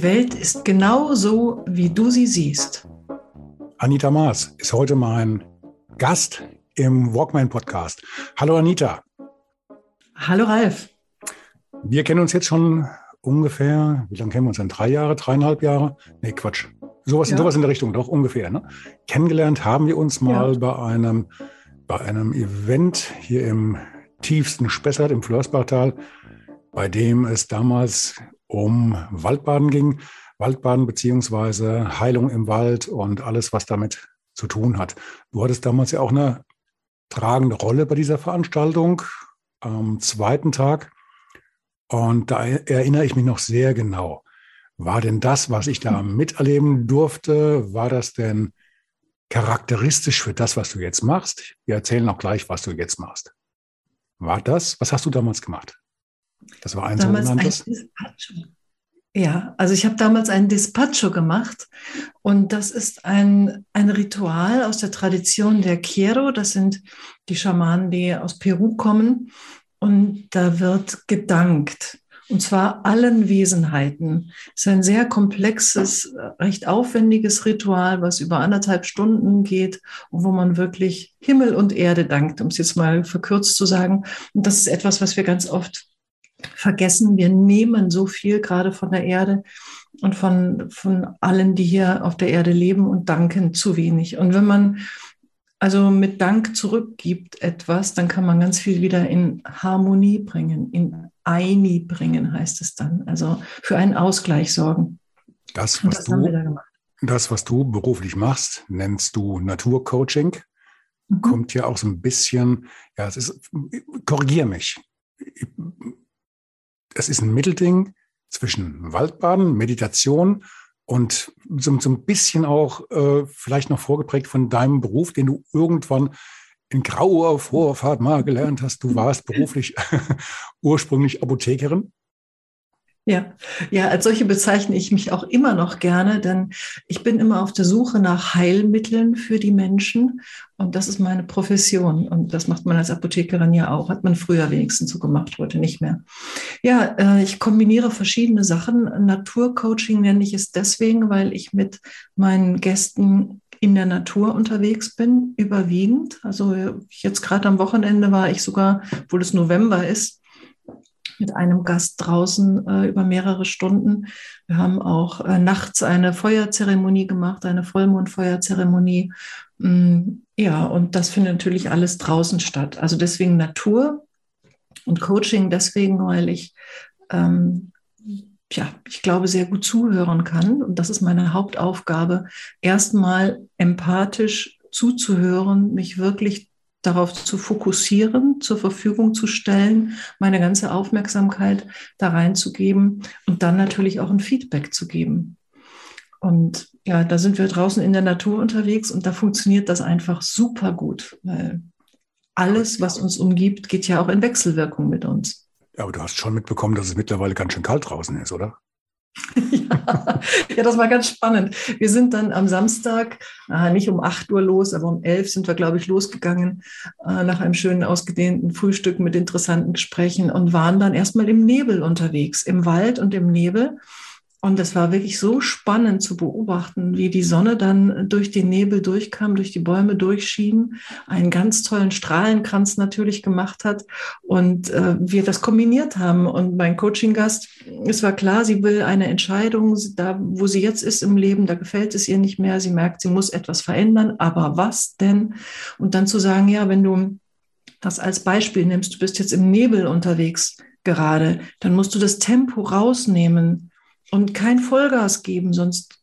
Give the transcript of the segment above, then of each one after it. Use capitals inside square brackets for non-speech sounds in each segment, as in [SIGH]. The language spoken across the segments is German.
Die Welt ist genau so, wie du sie siehst. Anita Maas ist heute mein Gast im Walkman Podcast. Hallo Anita. Hallo Ralf. Wir kennen uns jetzt schon ungefähr, wie lange kennen wir uns denn? Drei Jahre, dreieinhalb Jahre? Nee, Quatsch. Sowas, ja. sowas in der Richtung, doch ungefähr. Ne? Kennengelernt haben wir uns mal ja. bei, einem, bei einem Event hier im tiefsten Spessart im Flörsbachtal, bei dem es damals um Waldbaden ging. Waldbaden beziehungsweise Heilung im Wald und alles, was damit zu tun hat. Du hattest damals ja auch eine tragende Rolle bei dieser Veranstaltung am zweiten Tag. Und da erinnere ich mich noch sehr genau. War denn das, was ich da miterleben durfte, war das denn charakteristisch für das, was du jetzt machst? Wir erzählen auch gleich, was du jetzt machst. War das? Was hast du damals gemacht? Das war ein damals sogenanntes. Ein ja, also ich habe damals ein Despacho gemacht und das ist ein, ein Ritual aus der Tradition der Quiero. Das sind die Schamanen, die aus Peru kommen und da wird gedankt. Und zwar allen Wesenheiten. Es ist ein sehr komplexes, recht aufwendiges Ritual, was über anderthalb Stunden geht und wo man wirklich Himmel und Erde dankt, um es jetzt mal verkürzt zu sagen. Und das ist etwas, was wir ganz oft vergessen. Wir nehmen so viel gerade von der Erde und von, von allen, die hier auf der Erde leben und danken zu wenig. Und wenn man also mit Dank zurückgibt etwas, dann kann man ganz viel wieder in Harmonie bringen, in Eini bringen, heißt es dann. Also für einen Ausgleich sorgen. Das, was, das du, da das, was du beruflich machst, nennst du Naturcoaching. Mhm. Kommt ja auch so ein bisschen, ja, es ist, korrigier mich es ist ein Mittelding zwischen Waldbaden, Meditation und so, so ein bisschen auch äh, vielleicht noch vorgeprägt von deinem Beruf, den du irgendwann in grauer Vorfahrt mal gelernt hast. Du warst beruflich [LAUGHS] ursprünglich Apothekerin. Ja, ja, als solche bezeichne ich mich auch immer noch gerne, denn ich bin immer auf der Suche nach Heilmitteln für die Menschen und das ist meine Profession und das macht man als Apothekerin ja auch, hat man früher wenigstens so gemacht, heute nicht mehr. Ja, äh, ich kombiniere verschiedene Sachen. Naturcoaching nenne ich es deswegen, weil ich mit meinen Gästen in der Natur unterwegs bin, überwiegend. Also jetzt gerade am Wochenende war ich sogar, obwohl es November ist, mit einem Gast draußen äh, über mehrere Stunden. Wir haben auch äh, nachts eine Feuerzeremonie gemacht, eine Vollmondfeuerzeremonie. Mm, ja, und das findet natürlich alles draußen statt. Also deswegen Natur und Coaching deswegen, weil ich ähm, ja, ich glaube, sehr gut zuhören kann. Und das ist meine Hauptaufgabe, erstmal empathisch zuzuhören, mich wirklich darauf zu fokussieren, zur Verfügung zu stellen, meine ganze Aufmerksamkeit da reinzugeben und dann natürlich auch ein Feedback zu geben. Und ja, da sind wir draußen in der Natur unterwegs und da funktioniert das einfach super gut, weil alles, was uns umgibt, geht ja auch in Wechselwirkung mit uns. Ja, aber du hast schon mitbekommen, dass es mittlerweile ganz schön kalt draußen ist, oder? [LAUGHS] ja, das war ganz spannend. Wir sind dann am Samstag, äh, nicht um 8 Uhr los, aber um 11 sind wir, glaube ich, losgegangen äh, nach einem schönen ausgedehnten Frühstück mit interessanten Gesprächen und waren dann erstmal im Nebel unterwegs, im Wald und im Nebel und es war wirklich so spannend zu beobachten, wie die Sonne dann durch den Nebel durchkam, durch die Bäume durchschien, einen ganz tollen Strahlenkranz natürlich gemacht hat und äh, wir das kombiniert haben. Und mein Coaching-Gast, es war klar, sie will eine Entscheidung, da wo sie jetzt ist im Leben, da gefällt es ihr nicht mehr. Sie merkt, sie muss etwas verändern, aber was denn? Und dann zu sagen, ja, wenn du das als Beispiel nimmst, du bist jetzt im Nebel unterwegs gerade, dann musst du das Tempo rausnehmen und kein Vollgas geben, sonst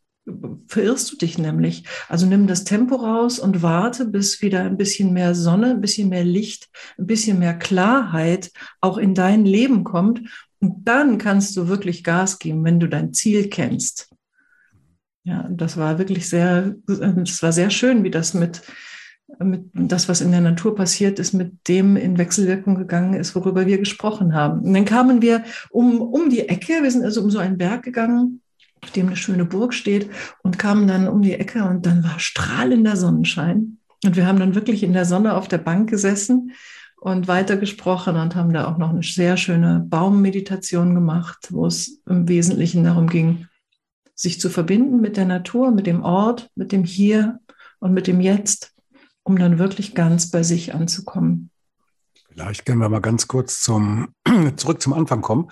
verirrst du dich nämlich. Also nimm das Tempo raus und warte, bis wieder ein bisschen mehr Sonne, ein bisschen mehr Licht, ein bisschen mehr Klarheit auch in dein Leben kommt. Und dann kannst du wirklich Gas geben, wenn du dein Ziel kennst. Ja, das war wirklich sehr, es war sehr schön, wie das mit, mit das, was in der Natur passiert ist, mit dem in Wechselwirkung gegangen ist, worüber wir gesprochen haben. Und dann kamen wir um, um die Ecke, wir sind also um so einen Berg gegangen, auf dem eine schöne Burg steht und kamen dann um die Ecke und dann war strahlender Sonnenschein. Und wir haben dann wirklich in der Sonne auf der Bank gesessen und weitergesprochen und haben da auch noch eine sehr schöne Baummeditation gemacht, wo es im Wesentlichen darum ging, sich zu verbinden mit der Natur, mit dem Ort, mit dem Hier und mit dem Jetzt, um dann wirklich ganz bei sich anzukommen. Vielleicht können wir mal ganz kurz zum, [CLEARS THROAT] zurück zum Anfang kommen.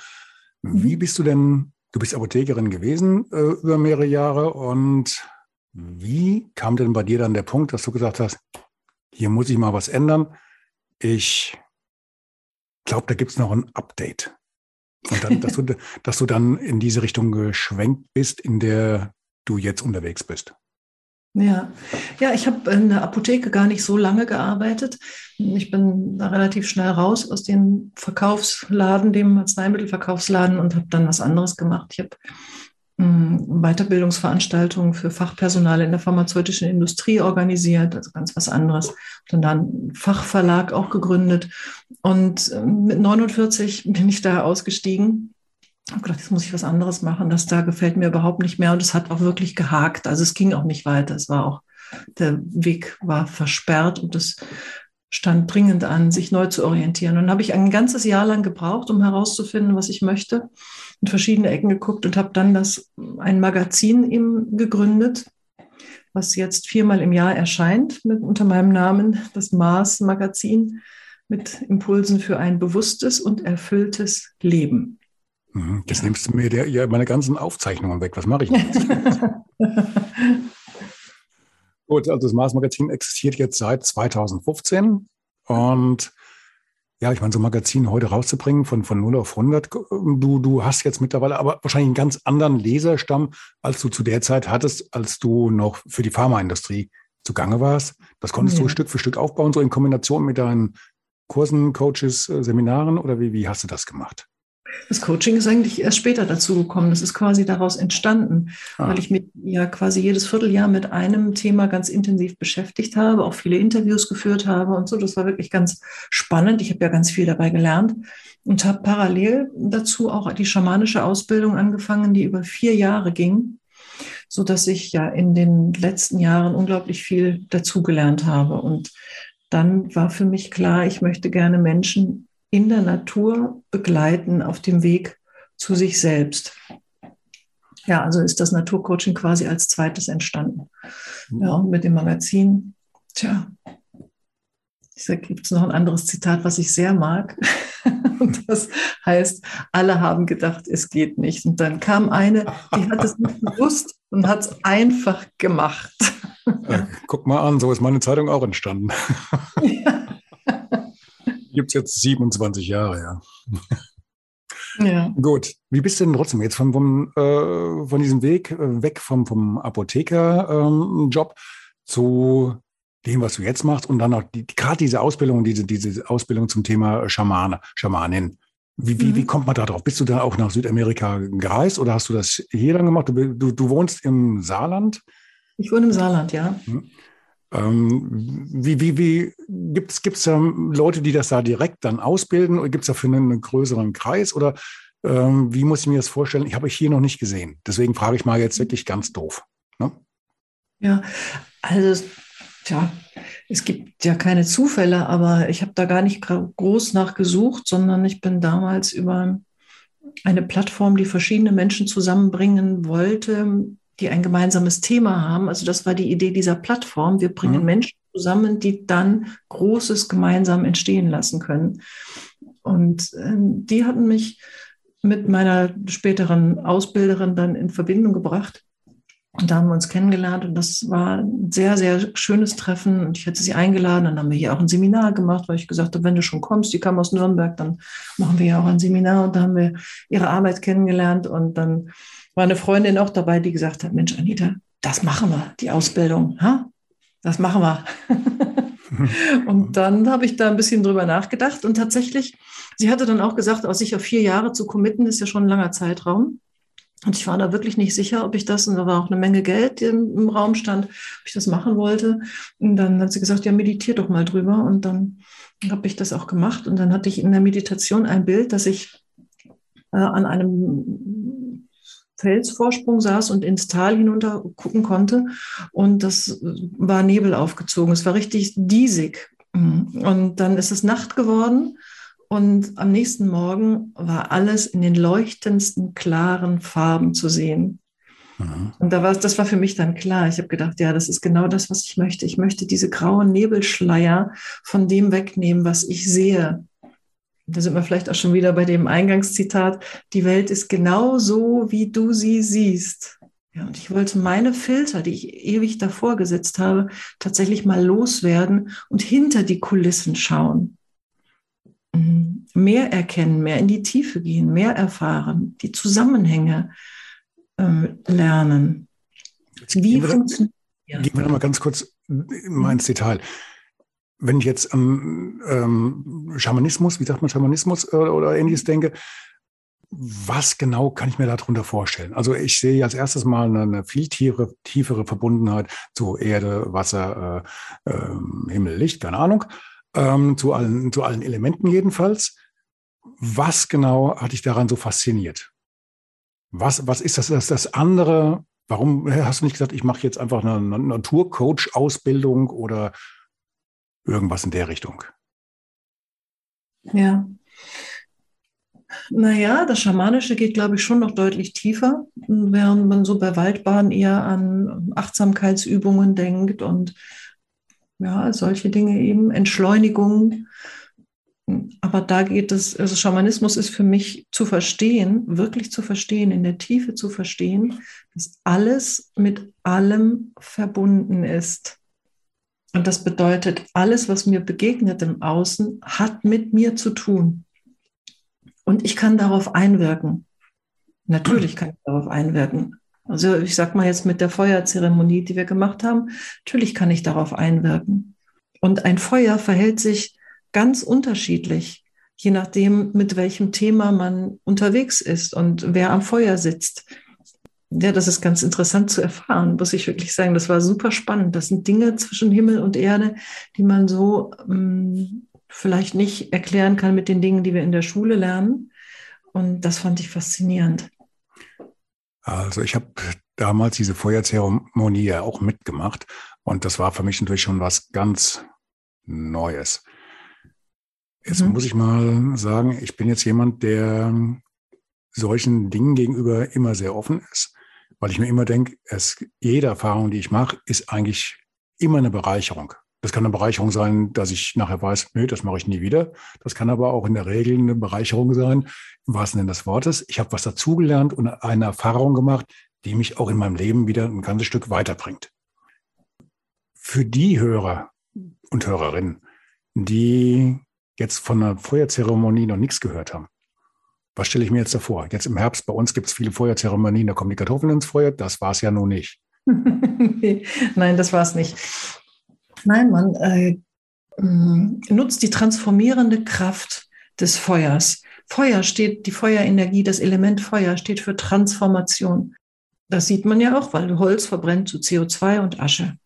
Wie mhm. bist du denn, du bist Apothekerin gewesen äh, über mehrere Jahre und wie kam denn bei dir dann der Punkt, dass du gesagt hast, hier muss ich mal was ändern? Ich glaube, da gibt es noch ein Update. Und dann, dass, du, [LAUGHS] dass du dann in diese Richtung geschwenkt bist, in der du jetzt unterwegs bist. Ja, ja, ich habe in der Apotheke gar nicht so lange gearbeitet. Ich bin da relativ schnell raus aus dem Verkaufsladen, dem Arzneimittelverkaufsladen und habe dann was anderes gemacht. Ich habe Weiterbildungsveranstaltungen für Fachpersonal in der pharmazeutischen Industrie organisiert, also ganz was anderes. Dann da einen Fachverlag auch gegründet. Und ähm, mit 49 bin ich da ausgestiegen. Ich habe gedacht, jetzt muss ich was anderes machen. Das da gefällt mir überhaupt nicht mehr. Und es hat auch wirklich gehakt. Also es ging auch nicht weiter. Es war auch, der Weg war versperrt und es stand dringend an, sich neu zu orientieren. Und dann habe ich ein ganzes Jahr lang gebraucht, um herauszufinden, was ich möchte in verschiedene Ecken geguckt und habe dann das ein Magazin ihm gegründet, was jetzt viermal im Jahr erscheint mit, unter meinem Namen, das Mars Magazin mit Impulsen für ein bewusstes und erfülltes Leben. Mhm, jetzt nimmst du mir der, ja, meine ganzen Aufzeichnungen weg. Was mache ich jetzt? [LAUGHS] Gut, also das Mars Magazin existiert jetzt seit 2015 und ja, ich meine, so ein Magazin heute rauszubringen von, von 0 auf 100, du, du hast jetzt mittlerweile aber wahrscheinlich einen ganz anderen Leserstamm, als du zu der Zeit hattest, als du noch für die Pharmaindustrie zugange warst. Das konntest ja. du Stück für Stück aufbauen, so in Kombination mit deinen Kursen, Coaches, äh, Seminaren oder wie, wie hast du das gemacht? Das Coaching ist eigentlich erst später dazu gekommen. Das ist quasi daraus entstanden, ah. weil ich mich ja quasi jedes Vierteljahr mit einem Thema ganz intensiv beschäftigt habe, auch viele Interviews geführt habe und so. Das war wirklich ganz spannend. Ich habe ja ganz viel dabei gelernt und habe parallel dazu auch die schamanische Ausbildung angefangen, die über vier Jahre ging, so dass ich ja in den letzten Jahren unglaublich viel dazugelernt habe. Und dann war für mich klar, ich möchte gerne Menschen in der Natur begleiten auf dem Weg zu sich selbst. Ja, also ist das Naturcoaching quasi als zweites entstanden. Ja, und mit dem Magazin, tja, da gibt es noch ein anderes Zitat, was ich sehr mag. [LAUGHS] Und das heißt, alle haben gedacht, es geht nicht. Und dann kam eine, die hat es nicht gewusst und hat es einfach gemacht. Ja, guck mal an, so ist meine Zeitung auch entstanden. [LAUGHS] [LAUGHS] Ja gibt es jetzt 27 Jahre, ja. Ja. Gut. Wie bist du denn trotzdem jetzt von, vom, äh, von diesem Weg äh, weg vom, vom Apothekerjob ähm, zu dem, was du jetzt machst und dann auch die, gerade diese Ausbildung, diese, diese Ausbildung zum Thema Schamane, Schamanin. Wie, wie, mhm. wie kommt man da drauf? Bist du da auch nach Südamerika gereist oder hast du das hier dann gemacht? Du, du, du wohnst im Saarland? Ich wohne im Saarland, ja. Mhm. Ähm, wie wie, wie gibt es da Leute, die das da direkt dann ausbilden oder gibt es dafür einen, einen größeren Kreis oder ähm, wie muss ich mir das vorstellen? Ich habe ich hier noch nicht gesehen. Deswegen frage ich mal jetzt wirklich ganz doof. Ne? Ja, also tja, es gibt ja keine Zufälle, aber ich habe da gar nicht groß nachgesucht, sondern ich bin damals über eine Plattform, die verschiedene Menschen zusammenbringen wollte, die ein gemeinsames Thema haben. Also das war die Idee dieser Plattform. Wir bringen mhm. Menschen zusammen, die dann Großes gemeinsam entstehen lassen können. Und äh, die hatten mich mit meiner späteren Ausbilderin dann in Verbindung gebracht. Und da haben wir uns kennengelernt und das war ein sehr, sehr schönes Treffen. Und ich hätte sie eingeladen. Dann haben wir hier auch ein Seminar gemacht, weil ich gesagt habe, wenn du schon kommst, die kam aus Nürnberg, dann machen wir ja auch ein Seminar. Und da haben wir ihre Arbeit kennengelernt und dann war eine Freundin auch dabei, die gesagt hat, Mensch, Anita, das machen wir, die Ausbildung. Ha? Das machen wir. [LAUGHS] Und dann habe ich da ein bisschen drüber nachgedacht und tatsächlich, sie hatte dann auch gesagt, aus sich auf vier Jahre zu committen, ist ja schon ein langer Zeitraum. Und ich war da wirklich nicht sicher, ob ich das, und da war auch eine Menge Geld im, im Raum stand, ob ich das machen wollte. Und dann hat sie gesagt, ja, meditier doch mal drüber. Und dann habe ich das auch gemacht. Und dann hatte ich in der Meditation ein Bild, dass ich äh, an einem Felsvorsprung saß und ins Tal hinunter gucken konnte. Und das war Nebel aufgezogen. Es war richtig diesig. Und dann ist es Nacht geworden. Und am nächsten Morgen war alles in den leuchtendsten, klaren Farben zu sehen. Mhm. Und da war, das war für mich dann klar. Ich habe gedacht, ja, das ist genau das, was ich möchte. Ich möchte diese grauen Nebelschleier von dem wegnehmen, was ich sehe. Da sind wir vielleicht auch schon wieder bei dem Eingangszitat. Die Welt ist genau so, wie du sie siehst. Ja, und ich wollte meine Filter, die ich ewig davor gesetzt habe, tatsächlich mal loswerden und hinter die Kulissen schauen. Mhm. Mehr erkennen, mehr in die Tiefe gehen, mehr erfahren, die Zusammenhänge äh, lernen. Wie funktioniert Gehen wir noch mal ganz kurz mal ins Detail. Wenn ich jetzt an ähm, Schamanismus, wie sagt man Schamanismus äh, oder ähnliches denke, was genau kann ich mir darunter vorstellen? Also ich sehe als erstes mal eine, eine viel tiefere, tiefere Verbundenheit zu Erde, Wasser, äh, äh, Himmel, Licht, keine Ahnung ähm, zu, allen, zu allen Elementen jedenfalls. Was genau hat dich daran so fasziniert? Was, was ist das, das, das andere? Warum hast du nicht gesagt, ich mache jetzt einfach eine, eine Naturcoach-Ausbildung oder irgendwas in der Richtung? Ja. Naja, das Schamanische geht, glaube ich, schon noch deutlich tiefer, während man so bei Waldbahnen eher an Achtsamkeitsübungen denkt und ja, solche Dinge eben, Entschleunigung. Aber da geht es, also Schamanismus ist für mich zu verstehen, wirklich zu verstehen, in der Tiefe zu verstehen, dass alles mit allem verbunden ist. Und das bedeutet, alles, was mir begegnet im Außen, hat mit mir zu tun. Und ich kann darauf einwirken. Natürlich kann ich darauf einwirken. Also ich sag mal jetzt mit der Feuerzeremonie, die wir gemacht haben, natürlich kann ich darauf einwirken. Und ein Feuer verhält sich ganz unterschiedlich, je nachdem, mit welchem Thema man unterwegs ist und wer am Feuer sitzt. Ja, das ist ganz interessant zu erfahren, muss ich wirklich sagen. Das war super spannend. Das sind Dinge zwischen Himmel und Erde, die man so ähm, vielleicht nicht erklären kann mit den Dingen, die wir in der Schule lernen. Und das fand ich faszinierend. Also ich habe damals diese Feuerzeremonie ja auch mitgemacht und das war für mich natürlich schon was ganz Neues. Jetzt mhm. muss ich mal sagen, ich bin jetzt jemand, der solchen Dingen gegenüber immer sehr offen ist, weil ich mir immer denke, jede Erfahrung, die ich mache, ist eigentlich immer eine Bereicherung. Das kann eine Bereicherung sein, dass ich nachher weiß, nö, das mache ich nie wieder. Das kann aber auch in der Regel eine Bereicherung sein, im wahrsten Sinne des Wortes. Ich habe was dazugelernt und eine Erfahrung gemacht, die mich auch in meinem Leben wieder ein ganzes Stück weiterbringt. Für die Hörer und Hörerinnen, die jetzt von einer Feuerzeremonie noch nichts gehört haben, was stelle ich mir jetzt davor? Jetzt im Herbst, bei uns gibt es viele Feuerzeremonien, da kommen die Kartoffeln ins Feuer. Das war es ja nun nicht. [LAUGHS] Nein, das war es nicht. Nein, man äh, mm, nutzt die transformierende Kraft des Feuers. Feuer steht, die Feuerenergie, das Element Feuer steht für Transformation. Das sieht man ja auch, weil Holz verbrennt zu CO2 und Asche.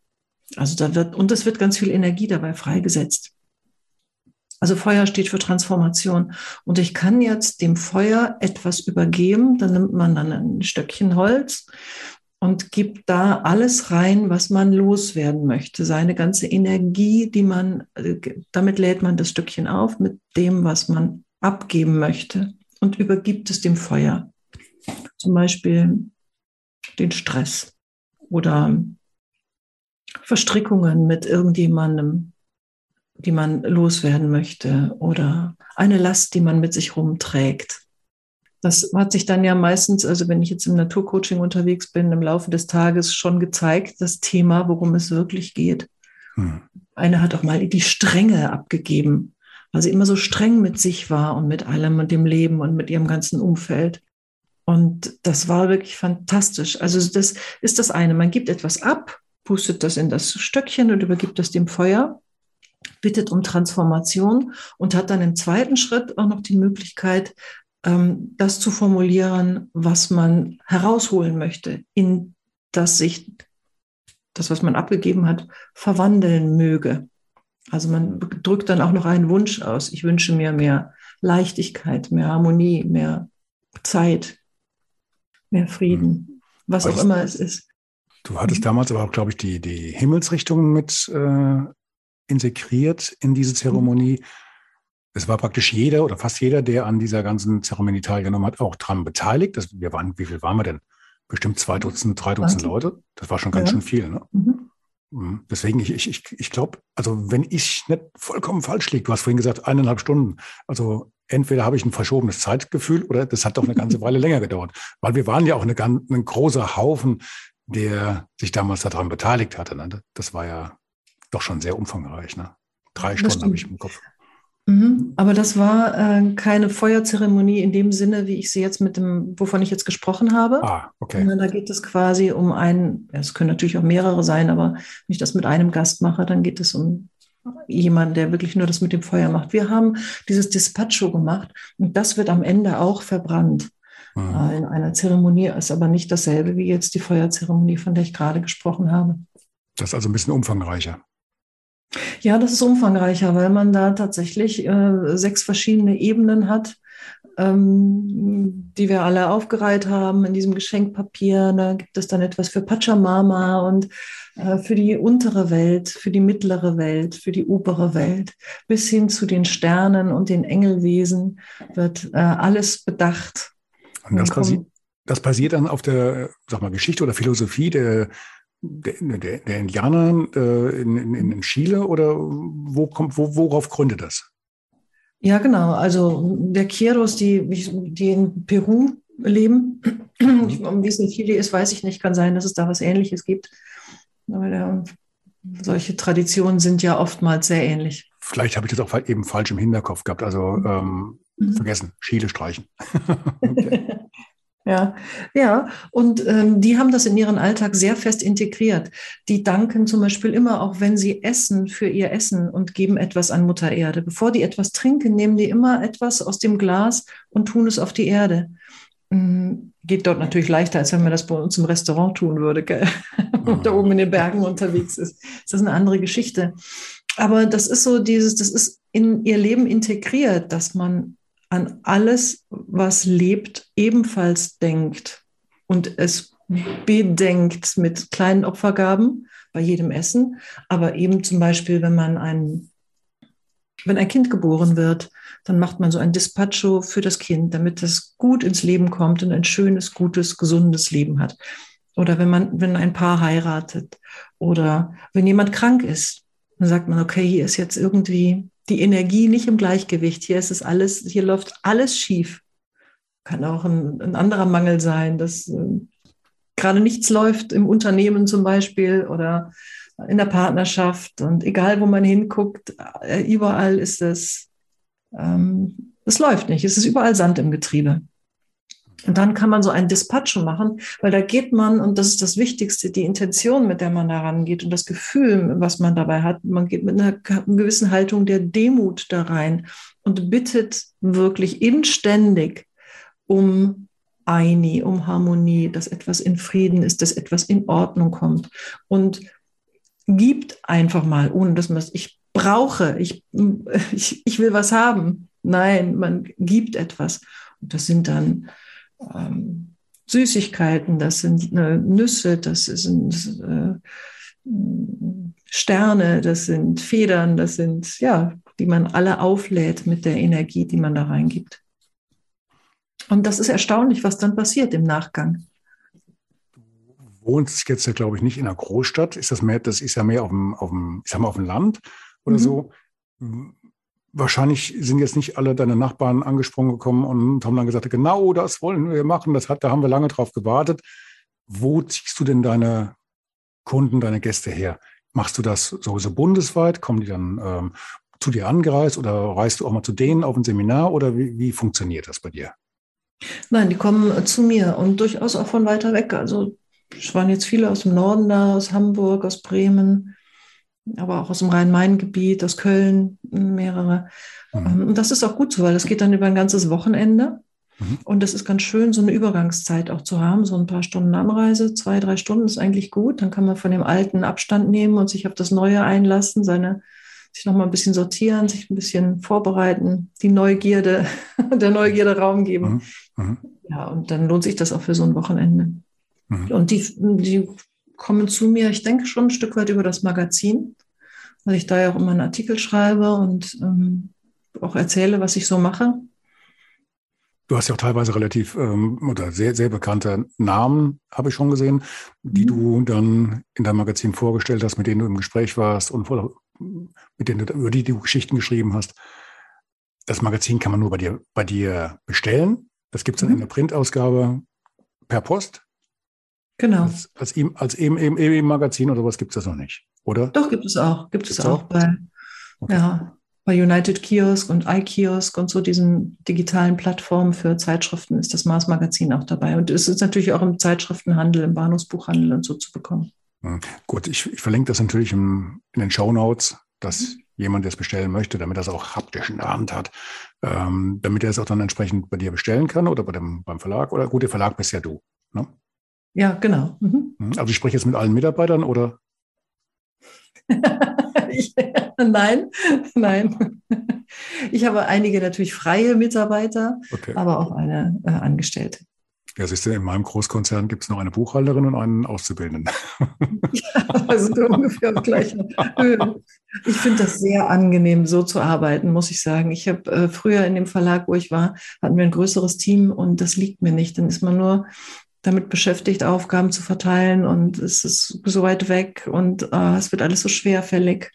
Also da wird, und es wird ganz viel Energie dabei freigesetzt. Also Feuer steht für Transformation. Und ich kann jetzt dem Feuer etwas übergeben. Dann nimmt man dann ein Stöckchen Holz und gibt da alles rein, was man loswerden möchte. Seine ganze Energie, die man, äh, damit lädt man das Stückchen auf mit dem, was man abgeben möchte und übergibt es dem Feuer. Zum Beispiel den Stress oder Verstrickungen mit irgendjemandem, die man loswerden möchte oder eine Last, die man mit sich rumträgt. Das hat sich dann ja meistens, also wenn ich jetzt im Naturcoaching unterwegs bin, im Laufe des Tages schon gezeigt, das Thema, worum es wirklich geht. Hm. Eine hat auch mal die Strenge abgegeben, weil sie immer so streng mit sich war und mit allem und dem Leben und mit ihrem ganzen Umfeld. Und das war wirklich fantastisch. Also das ist das eine. Man gibt etwas ab, pustet das in das Stöckchen und übergibt das dem Feuer. Bittet um Transformation und hat dann im zweiten Schritt auch noch die Möglichkeit, ähm, das zu formulieren, was man herausholen möchte, in das sich das, was man abgegeben hat, verwandeln möge. Also man drückt dann auch noch einen Wunsch aus. Ich wünsche mir mehr Leichtigkeit, mehr Harmonie, mehr Zeit, mehr Frieden, hm. was auch immer es ist. Du hattest damals aber auch, glaube ich, die, die Himmelsrichtungen mit äh, integriert in diese Zeremonie. Es war praktisch jeder oder fast jeder, der an dieser ganzen Zeremonie teilgenommen hat, auch dran beteiligt. Das, wir waren, wie viel waren wir denn? Bestimmt zwei Dutzend, drei Dutzend Leute. Das war schon ganz ja. schön viel. Ne? Mhm. mhm. Deswegen, ich, ich, ich glaube, also wenn ich nicht vollkommen falsch liege, du hast vorhin gesagt, eineinhalb Stunden. Also entweder habe ich ein verschobenes Zeitgefühl oder das hat doch eine ganze [LAUGHS] Weile länger gedauert. Weil wir waren ja auch eine, ein großer Haufen, der sich damals daran beteiligt hatte. Ne? Das war ja doch schon sehr umfangreich. Ne? Drei Stunden habe ich im Kopf. Mhm. Aber das war äh, keine Feuerzeremonie in dem Sinne, wie ich sie jetzt mit dem, wovon ich jetzt gesprochen habe. Ah, okay. Da geht es quasi um einen, es können natürlich auch mehrere sein, aber wenn ich das mit einem Gast mache, dann geht es um jemanden, der wirklich nur das mit dem Feuer macht. Wir haben dieses Dispatcho gemacht und das wird am Ende auch verbrannt. Mhm. Äh, in einer Zeremonie ist aber nicht dasselbe wie jetzt die Feuerzeremonie, von der ich gerade gesprochen habe. Das ist also ein bisschen umfangreicher. Ja, das ist umfangreicher, weil man da tatsächlich äh, sechs verschiedene Ebenen hat, ähm, die wir alle aufgereiht haben in diesem Geschenkpapier. Da gibt es dann etwas für Pachamama und äh, für die untere Welt, für die mittlere Welt, für die obere Welt, bis hin zu den Sternen und den Engelwesen wird äh, alles bedacht. Und das, passi das basiert dann auf der sag mal, Geschichte oder Philosophie der der, der, der Indianer äh, in, in, in Chile oder wo kommt, wo, worauf gründet das? Ja, genau. Also der Quiros, die, die in Peru leben, [CLEARS THROAT] wie es in Chile ist, weiß ich nicht. Kann sein, dass es da was Ähnliches gibt. Aber der, solche Traditionen sind ja oftmals sehr ähnlich. Vielleicht habe ich das auch eben falsch im Hinterkopf gehabt. Also ähm, mhm. vergessen, Chile streichen. [LAUGHS] okay. Ja, ja, und ähm, die haben das in ihren Alltag sehr fest integriert. Die danken zum Beispiel immer auch, wenn sie essen, für ihr Essen und geben etwas an Mutter Erde. Bevor die etwas trinken, nehmen die immer etwas aus dem Glas und tun es auf die Erde. Mhm. Geht dort natürlich leichter, als wenn man das bei uns im Restaurant tun würde, gell? [LAUGHS] und da oben in den Bergen unterwegs ist. Das ist eine andere Geschichte. Aber das ist so dieses, das ist in ihr Leben integriert, dass man an alles, was lebt, ebenfalls denkt und es bedenkt mit kleinen Opfergaben bei jedem Essen, aber eben zum Beispiel, wenn man ein, wenn ein Kind geboren wird, dann macht man so ein Dispatcho für das Kind, damit es gut ins Leben kommt und ein schönes, gutes, gesundes Leben hat. Oder wenn man, wenn ein Paar heiratet oder wenn jemand krank ist, dann sagt man, okay, hier ist jetzt irgendwie die Energie nicht im Gleichgewicht. Hier ist es alles, hier läuft alles schief. Kann auch ein, ein anderer Mangel sein, dass äh, gerade nichts läuft im Unternehmen zum Beispiel oder in der Partnerschaft. Und egal, wo man hinguckt, äh, überall ist es, ähm, es läuft nicht. Es ist überall Sand im Getriebe. Und dann kann man so ein Dispatcho machen, weil da geht man, und das ist das Wichtigste, die Intention, mit der man da rangeht und das Gefühl, was man dabei hat. Man geht mit einer, gewissen Haltung der Demut da rein und bittet wirklich inständig um Eini, um Harmonie, dass etwas in Frieden ist, dass etwas in Ordnung kommt. Und gibt einfach mal, ohne dass man es, ich brauche, ich, ich, ich will was haben. Nein, man gibt etwas. Und das sind dann ähm, Süßigkeiten, das sind äh, Nüsse, das sind äh, Sterne, das sind Federn, das sind, ja, die man alle auflädt mit der Energie, die man da reingibt. Und das ist erstaunlich, was dann passiert im Nachgang. Du wohnst jetzt ja, glaube ich, nicht in einer Großstadt. Ist das mehr, das ist ja mehr auf dem, auf dem, ich sag mal, auf dem Land oder mhm. so wahrscheinlich sind jetzt nicht alle deine Nachbarn angesprungen gekommen und haben dann gesagt, genau das wollen wir machen, das hat, da haben wir lange drauf gewartet. Wo ziehst du denn deine Kunden, deine Gäste her? Machst du das sowieso bundesweit? Kommen die dann ähm, zu dir angereist oder reist du auch mal zu denen auf ein Seminar oder wie, wie funktioniert das bei dir? Nein, die kommen äh, zu mir und durchaus auch von weiter weg. Also es waren jetzt viele aus dem Norden da, aus Hamburg, aus Bremen, aber auch aus dem Rhein-Main-Gebiet, aus Köln mehrere. Mhm. Ähm, und das ist auch gut so, weil das geht dann über ein ganzes Wochenende. Mhm. Und das ist ganz schön, so eine Übergangszeit auch zu haben, so ein paar Stunden Anreise, zwei, drei Stunden ist eigentlich gut. Dann kann man von dem Alten Abstand nehmen und sich auf das Neue einlassen, seine, sich nochmal ein bisschen sortieren, sich ein bisschen vorbereiten, die Neugierde, [LAUGHS] der Neugierde Raum geben. Mhm. Mhm. Ja, und dann lohnt sich das auch für so ein Wochenende. Mhm. Und die, die kommen zu mir, ich denke schon ein Stück weit über das Magazin, weil ich da ja auch immer einen Artikel schreibe und ähm, auch erzähle, was ich so mache. Du hast ja auch teilweise relativ ähm, oder sehr, sehr bekannte Namen, habe ich schon gesehen, die mhm. du dann in deinem Magazin vorgestellt hast, mit denen du im Gespräch warst und mit denen du, über die du Geschichten geschrieben hast. Das Magazin kann man nur bei dir, bei dir bestellen. Das gibt es dann mhm. in der Printausgabe per Post. Genau. Als, als, als eben, eben, eben Magazin oder was gibt es das noch nicht, oder? Doch, gibt es auch. Gibt es auch, auch bei, okay. ja, bei United Kiosk und iKiosk und so diesen digitalen Plattformen für Zeitschriften ist das Mars Magazin auch dabei. Und es ist natürlich auch im Zeitschriftenhandel, im Bahnhofsbuchhandel und so zu bekommen. Gut, ich, ich, verlinke das natürlich im, in den Show Notes, dass mhm. jemand das bestellen möchte, damit er es auch haptisch in der Hand hat, ähm, damit er es auch dann entsprechend bei dir bestellen kann oder bei dem, beim Verlag. Oder gut, der Verlag bist ja du. Ne? Ja, genau. Mhm. Hm, also ich spreche jetzt mit allen Mitarbeitern oder? Nein, nein. Ich habe einige natürlich freie Mitarbeiter, okay. aber auch eine äh, Angestellte. Ja, siehst du, in meinem Großkonzern gibt es noch eine Buchhalterin und einen Auszubildenden. [LAUGHS] Ja, also ungefähr auf gleicher Höhe. Ich finde das sehr angenehm, so zu arbeiten, muss ich sagen. Ich habe äh, früher in dem Verlag, wo ich war, hatten wir ein größeres Team und das liegt mir nicht. Dann ist man nur damit beschäftigt, Aufgaben zu verteilen und es ist so weit weg und äh, es wird alles so schwerfällig.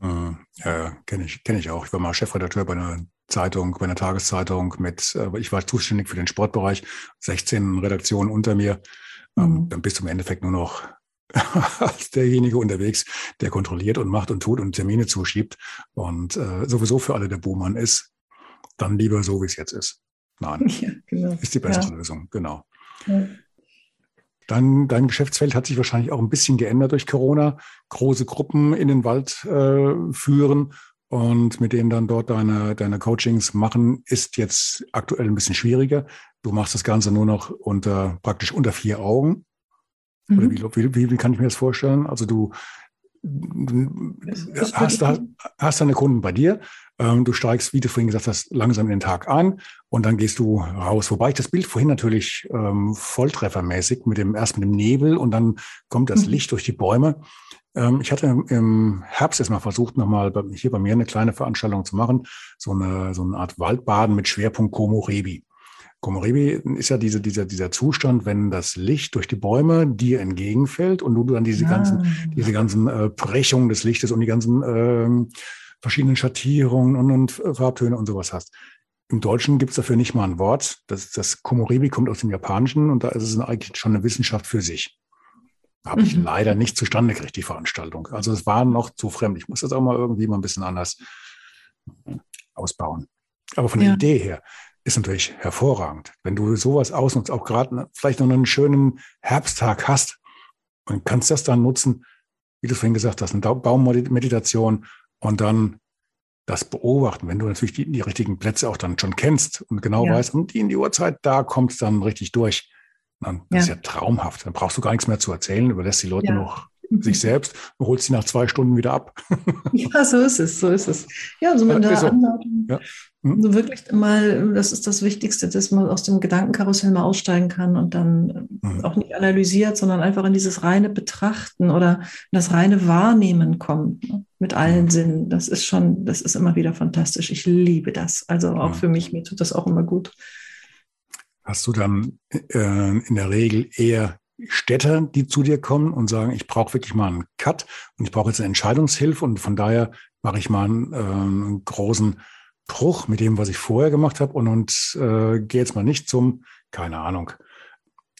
Äh, ja, kenne ich, kenne ich auch. Ich war mal Chefredakteur bei einer Zeitung, bei einer Tageszeitung mit, äh, ich war zuständig für den Sportbereich, 16 Redaktionen unter mir. Ähm, mhm. Dann bist du im Endeffekt nur noch [LAUGHS] als derjenige unterwegs, der kontrolliert und macht und tut und Termine zuschiebt und äh, sowieso für alle der Buhmann ist, dann lieber so, wie es jetzt ist. Nein, [LAUGHS] ja, genau. ist die bessere ja. Lösung, genau. Ja. Dein, dein Geschäftsfeld hat sich wahrscheinlich auch ein bisschen geändert durch Corona. Große Gruppen in den Wald äh, führen und mit denen dann dort deine, deine Coachings machen, ist jetzt aktuell ein bisschen schwieriger. Du machst das Ganze nur noch unter praktisch unter vier Augen. Mhm. Oder wie, wie, wie, kann ich mir das vorstellen? Also du, hast, hast, hast deine Kunden bei dir, du steigst, wie du vorhin gesagt hast, langsam in den Tag ein und dann gehst du raus. Wobei ich das Bild vorhin natürlich ähm, volltreffermäßig mit dem erst mit dem Nebel und dann kommt das mhm. Licht durch die Bäume. Ähm, ich hatte im Herbst jetzt mal versucht, nochmal hier bei mir eine kleine Veranstaltung zu machen, so eine, so eine Art Waldbaden mit Schwerpunkt Komorebi. Komorebi ist ja diese, dieser, dieser Zustand, wenn das Licht durch die Bäume dir entgegenfällt und du dann diese ah. ganzen, diese ganzen äh, Brechungen des Lichtes und die ganzen äh, verschiedenen Schattierungen und, und Farbtöne und sowas hast. Im Deutschen gibt es dafür nicht mal ein Wort. Das, das Komorebi kommt aus dem Japanischen und da ist es eigentlich schon eine Wissenschaft für sich. Habe ich mhm. leider nicht zustande gekriegt, die Veranstaltung. Also es war noch zu fremd. Ich muss das auch mal irgendwie mal ein bisschen anders ausbauen. Aber von der Idee her ist natürlich hervorragend. Wenn du sowas ausnutzt, auch gerade vielleicht noch einen schönen Herbsttag hast und kannst das dann nutzen, wie du vorhin gesagt hast, eine Baummeditation und dann das beobachten, wenn du natürlich die, die richtigen Plätze auch dann schon kennst und genau ja. weißt, und die in die Uhrzeit, da kommt es dann richtig durch. Dann, das ja. ist ja traumhaft. Dann brauchst du gar nichts mehr zu erzählen, überlässt die Leute ja. noch sich selbst und holst sie nach zwei Stunden wieder ab. [LAUGHS] ja, so ist es, so ist es. Ja, so mit der so. Anleitung. Ja. Hm? So wirklich mal, das ist das Wichtigste, dass man aus dem Gedankenkarussell mal aussteigen kann und dann hm. auch nicht analysiert, sondern einfach in dieses reine Betrachten oder das reine Wahrnehmen kommt. Ne? Mit allen hm. Sinnen. Das ist schon, das ist immer wieder fantastisch. Ich liebe das. Also auch hm. für mich, mir tut das auch immer gut. Hast du dann äh, in der Regel eher Städter, die zu dir kommen und sagen, ich brauche wirklich mal einen Cut und ich brauche jetzt eine Entscheidungshilfe und von daher mache ich mal einen, äh, einen großen Bruch mit dem, was ich vorher gemacht habe und, und äh, gehe jetzt mal nicht zum, keine Ahnung,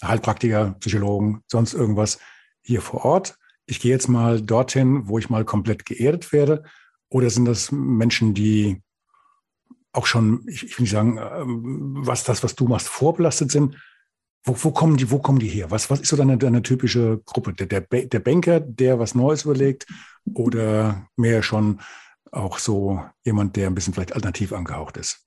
Heilpraktiker, Psychologen, sonst irgendwas hier vor Ort. Ich gehe jetzt mal dorthin, wo ich mal komplett geerdet werde. Oder sind das Menschen, die auch schon, ich, ich will nicht sagen, äh, was das, was du machst, vorbelastet sind, Wo, wo, kommen die, wo kommen die her? Was, was ist so deine, deine typische Gruppe? Der, der, der Banker, der was Neues überlegt oder mehr schon auch so jemand, der ein bisschen vielleicht alternativ angehaucht ist?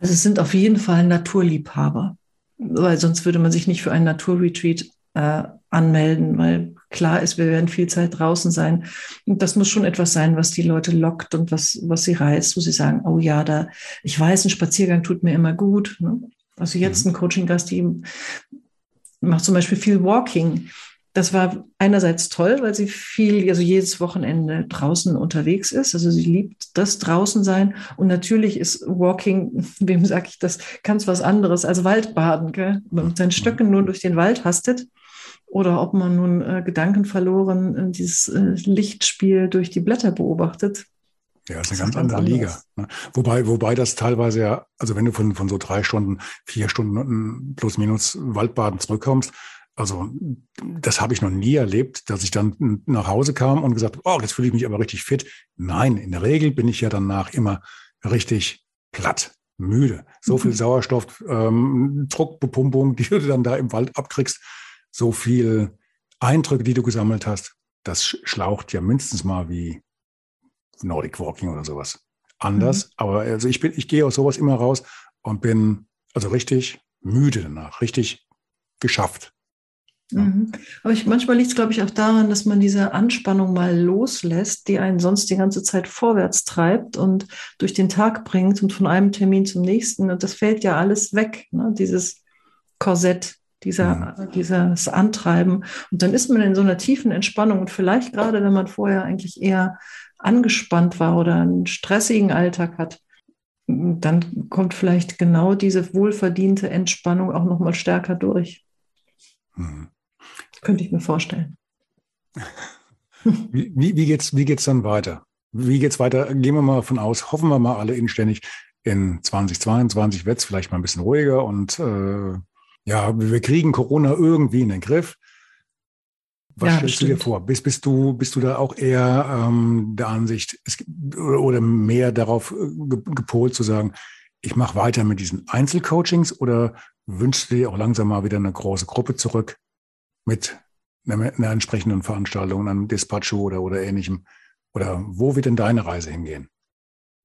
Also es sind auf jeden Fall Naturliebhaber, weil sonst würde man sich nicht für einen Naturretreat äh, anmelden, weil klar ist, wir werden viel Zeit draußen sein. Und das muss schon etwas sein, was die Leute lockt und was, was sie reizt, wo sie sagen, oh ja, da, ich weiß, ein Spaziergang tut mir immer gut. Ne? Also jetzt mhm. ein Coaching-Gast, die macht zum Beispiel viel Walking. Das war einerseits toll, weil sie viel, also jedes Wochenende draußen unterwegs ist. Also sie liebt das draußen sein. Und natürlich ist Walking, [LAUGHS] wem sage ich das, ganz was anderes als Waldbaden. Gell? Wenn man mit seinen Stöcken nur durch den Wald hastet oder ob man nun äh, gedankenverloren äh, dieses äh, Lichtspiel durch die Blätter beobachtet. Ja, das ist eine ganz, ganz andere Liga. Ne? Wobei, wobei das teilweise ja, also wenn du von, von so drei Stunden, vier Stunden plus minus Waldbaden zurückkommst, also das habe ich noch nie erlebt, dass ich dann nach Hause kam und gesagt, oh, jetzt fühle ich mich aber richtig fit. Nein, in der Regel bin ich ja danach immer richtig platt, müde. So viel mhm. Sauerstoff, ähm, Druckbepumpung, [LAUGHS] die du dann da im Wald abkriegst, so viel Eindrücke, die du gesammelt hast, das schlaucht ja mindestens mal wie Nordic Walking oder sowas. Anders, mhm. aber also ich bin, ich gehe aus sowas immer raus und bin also richtig müde danach, richtig geschafft. Ja. Mhm. Aber ich, manchmal liegt es, glaube ich, auch daran, dass man diese Anspannung mal loslässt, die einen sonst die ganze Zeit vorwärts treibt und durch den Tag bringt und von einem Termin zum nächsten. Und das fällt ja alles weg, ne? dieses Korsett, dieser, mhm. dieses Antreiben. Und dann ist man in so einer tiefen Entspannung. Und vielleicht gerade, wenn man vorher eigentlich eher angespannt war oder einen stressigen Alltag hat, dann kommt vielleicht genau diese wohlverdiente Entspannung auch noch mal stärker durch. Mhm. Könnte ich mir vorstellen. Wie, wie, wie geht es wie geht's dann weiter? Wie geht es weiter? Gehen wir mal davon aus, hoffen wir mal alle inständig, in 2022 wird es vielleicht mal ein bisschen ruhiger und äh, ja, wir kriegen Corona irgendwie in den Griff. Was ja, stellst bestimmt. du dir vor? Bist, bist, du, bist du da auch eher ähm, der Ansicht es, oder mehr darauf äh, gepolt zu sagen, ich mache weiter mit diesen Einzelcoachings oder wünschst du dir auch langsam mal wieder eine große Gruppe zurück mit einer, einer entsprechenden Veranstaltung, einem Dispatcho oder, oder ähnlichem? Oder wo wird denn deine Reise hingehen?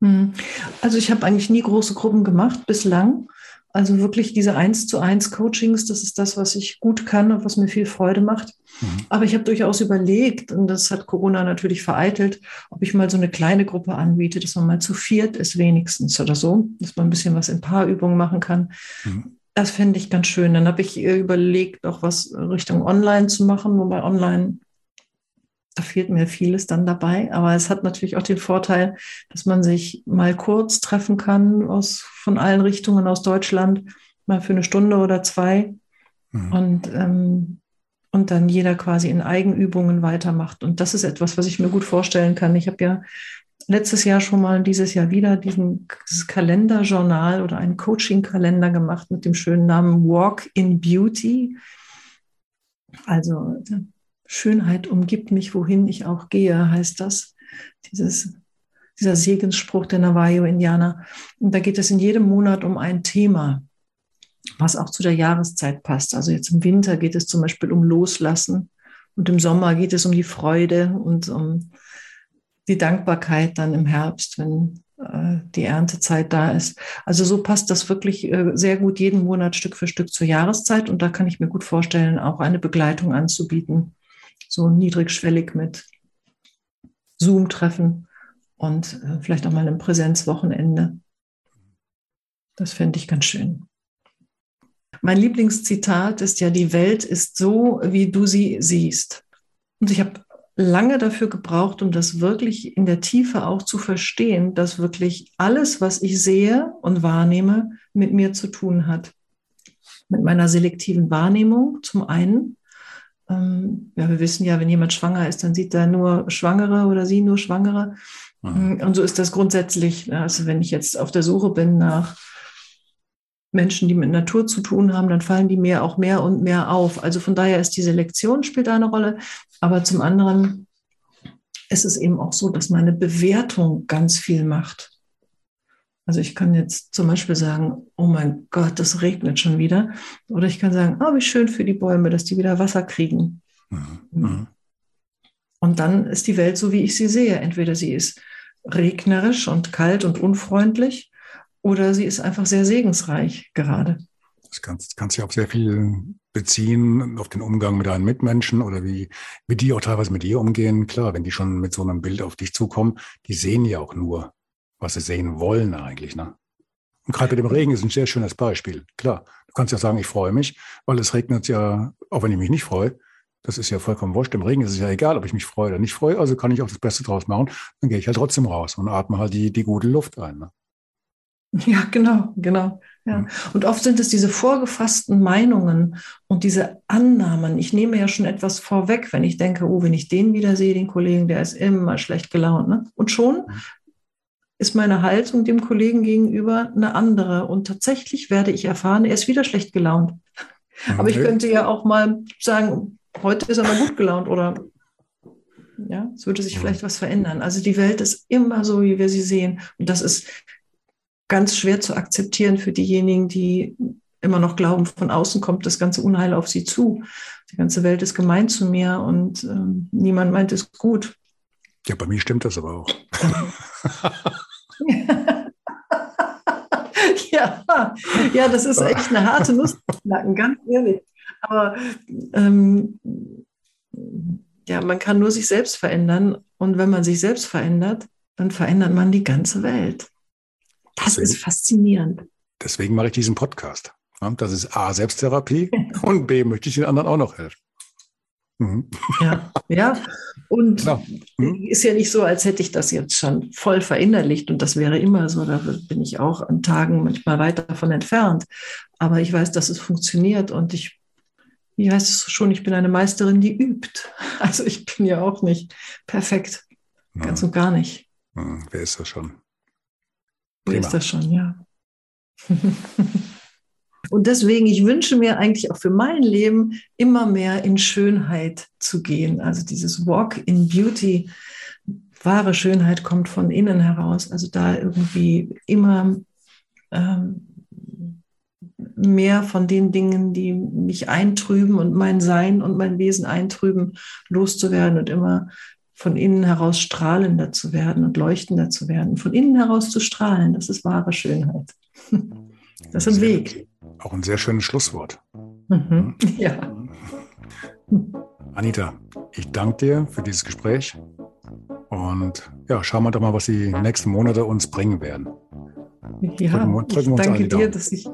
Hm. Also ich habe eigentlich nie große Gruppen gemacht bislang. Also wirklich diese eins zu eins Coachings, das ist das, was ich gut kann und was mir viel Freude macht. Mhm. Aber ich habe durchaus überlegt, und das hat Corona natürlich vereitelt, ob ich mal so eine kleine Gruppe anbiete, dass man mal zu viert ist wenigstens oder so, dass man ein bisschen was in Paarübungen machen kann. Mhm. Das fände ich ganz schön. Dann habe ich überlegt, auch was Richtung Online zu machen, wobei Online da fehlt mir vieles dann dabei. Aber es hat natürlich auch den Vorteil, dass man sich mal kurz treffen kann aus, von allen Richtungen aus Deutschland, mal für eine Stunde oder zwei. Mhm. Und, ähm, und dann jeder quasi in Eigenübungen weitermacht. Und das ist etwas, was ich mir gut vorstellen kann. Ich habe ja letztes Jahr schon mal dieses Jahr wieder diesen, Kalenderjournal oder einen Coaching-Kalender gemacht mit dem schönen Namen Walk in Beauty. Also Schönheit umgibt mich, wohin ich auch gehe, heißt das. Dieses, dieser Segensspruch der Navajo-Indianer. Und da geht es in jedem Monat um ein Thema, was auch zu der Jahreszeit passt. Also jetzt im Winter geht es zum Beispiel um Loslassen und im Sommer geht es um die Freude und um die Dankbarkeit dann im Herbst, wenn äh, die Erntezeit da ist. Also so passt das wirklich äh, sehr gut jeden Monat Stück für Stück zur Jahreszeit und da kann ich mir gut vorstellen, auch eine Begleitung anzubieten so niedrigschwellig mit Zoom-Treffen und äh, vielleicht auch mal ein Präsenzwochenende. Das fände ich ganz schön. Mein Lieblingszitat ist ja, die Welt ist so, wie du sie siehst. Und ich habe lange dafür gebraucht, um das wirklich in der Tiefe auch zu verstehen, dass wirklich alles, was ich sehe und wahrnehme, mit mir zu tun hat. Mit meiner selektiven Wahrnehmung zum einen ähm, ja, wir wissen ja, wenn jemand schwanger ist, dann sieht er nur Schwangere oder sie nur Schwangere. Mhm. Und so ist das grundsätzlich. Also wenn ich jetzt auf der Suche bin nach Menschen, die mit Natur zu tun haben, dann fallen die mir auch mehr und mehr auf. Also von daher ist die Selektion spielt eine Rolle. Aber zum anderen ist es eben auch so, dass meine Bewertung ganz viel macht. Also ich kann jetzt zum Beispiel sagen, oh mein Gott, es regnet schon wieder. Oder ich kann sagen, oh, wie schön für die Bäume, dass die wieder Wasser kriegen. Mhm. mhm. Und dann ist die Welt so, wie ich sie sehe. Entweder sie ist regnerisch und kalt und unfreundlich oder sie ist einfach sehr segensreich gerade. Das kannst, kannst du auch sehr viel beziehen auf den Umgang mit deinen Mitmenschen oder wie, wie die auch teilweise mit dir umgehen. Klar, wenn die schon mit so einem Bild auf dich zukommen, die sehen ja auch nur, was sie sehen wollen eigentlich. Ne? Und gerade mit dem Regen ist ein sehr schönes Beispiel. Klar, du kannst ja sagen, ich freue mich, weil es regnet ja, auch wenn ich mich nicht freue, das ist ja vollkommen wurscht. Im Regen ist es ja egal, ob ich mich freue oder nicht freue. Also kann ich auch das Beste draus machen. Dann gehe ich halt trotzdem raus und atme halt die, die gute Luft ein. Ne? [LAUGHS] Ja, genau, genau. Ja. Mhm. Und oft sind es diese vorgefassten Meinungen und diese Annahmen. Ich nehme ja schon etwas vorweg, wenn ich denke, oh, wenn ich den wieder sehe, den Kollegen, der ist immer schlecht gelaunt. Ne? Und schon mhm. ist meine Haltung dem Kollegen gegenüber eine andere. Und tatsächlich werde ich erfahren, er ist wieder schlecht gelaunt. Mhm. Aber ich könnte ja auch mal sagen, heute ist er mal gut gelaunt oder ja, es würde sich vielleicht was verändern. Also die Welt ist immer so, wie wir sie sehen. Und das ist ganz schwer zu akzeptieren für diejenigen, die immer noch glauben, von außen kommt das ganze Unheil auf sie zu. Die ganze Welt ist gemein zu mir und ähm, niemand meint es gut. Ja, bei mir stimmt das aber auch. [LAUGHS] ja, ja, das ist echt eine harte Nuss knacken, ganz ehrlich. Aber ähm, ja, man kann nur sich selbst verändern. Und wenn man sich selbst verändert, dann verändert man die ganze Welt. Das deswegen, ist faszinierend. Deswegen mache ich diesen Podcast. Das ist A, Selbsttherapie [LAUGHS] und B, möchte ich den anderen auch noch helfen. Mhm. Ja, ja. Und genau. mhm. ist ja nicht so, als hätte ich das jetzt schon voll verinnerlicht und das wäre immer so. Da bin ich auch an Tagen manchmal weit davon entfernt. Aber ich weiß, dass es funktioniert und ich, wie heißt es schon, ich bin eine Meisterin, die übt. [LAUGHS] Also ich bin ja auch nicht perfekt. Ganz mhm. und gar nicht. Mhm. Wer ist das schon? Prima. ist das schon, ja. [LAUGHS] Und deswegen, ich wünsche mir eigentlich auch für mein Leben immer mehr in Schönheit zu gehen. Also dieses Walk in Beauty, wahre Schönheit kommt von innen heraus. Also da irgendwie immer ähm, mehr von den Dingen, die mich eintrüben und mein Sein und mein Wesen eintrüben, loszuwerden und immer von innen heraus strahlender zu werden und leuchtender zu werden. Von innen heraus zu strahlen, das ist wahre Schönheit. Das ist ein Weg. Auch ein sehr schönes Schlusswort. Mhm. [LAUGHS] Ja. Anita, ich danke dir für dieses Gespräch und ja, schauen wir doch mal, was die nächsten Monate uns bringen werden. Ja, drücken, drücken ich danke dir, dass ich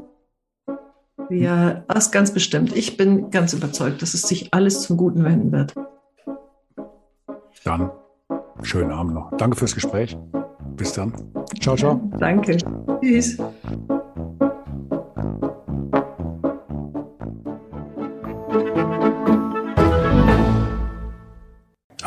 ja, das ganz bestimmt. Ich bin ganz überzeugt, dass es sich alles zum Guten wenden wird. Dann schönen Abend noch. Danke fürs Gespräch. Bis dann. Ciao, ciao. Danke. Tschüss.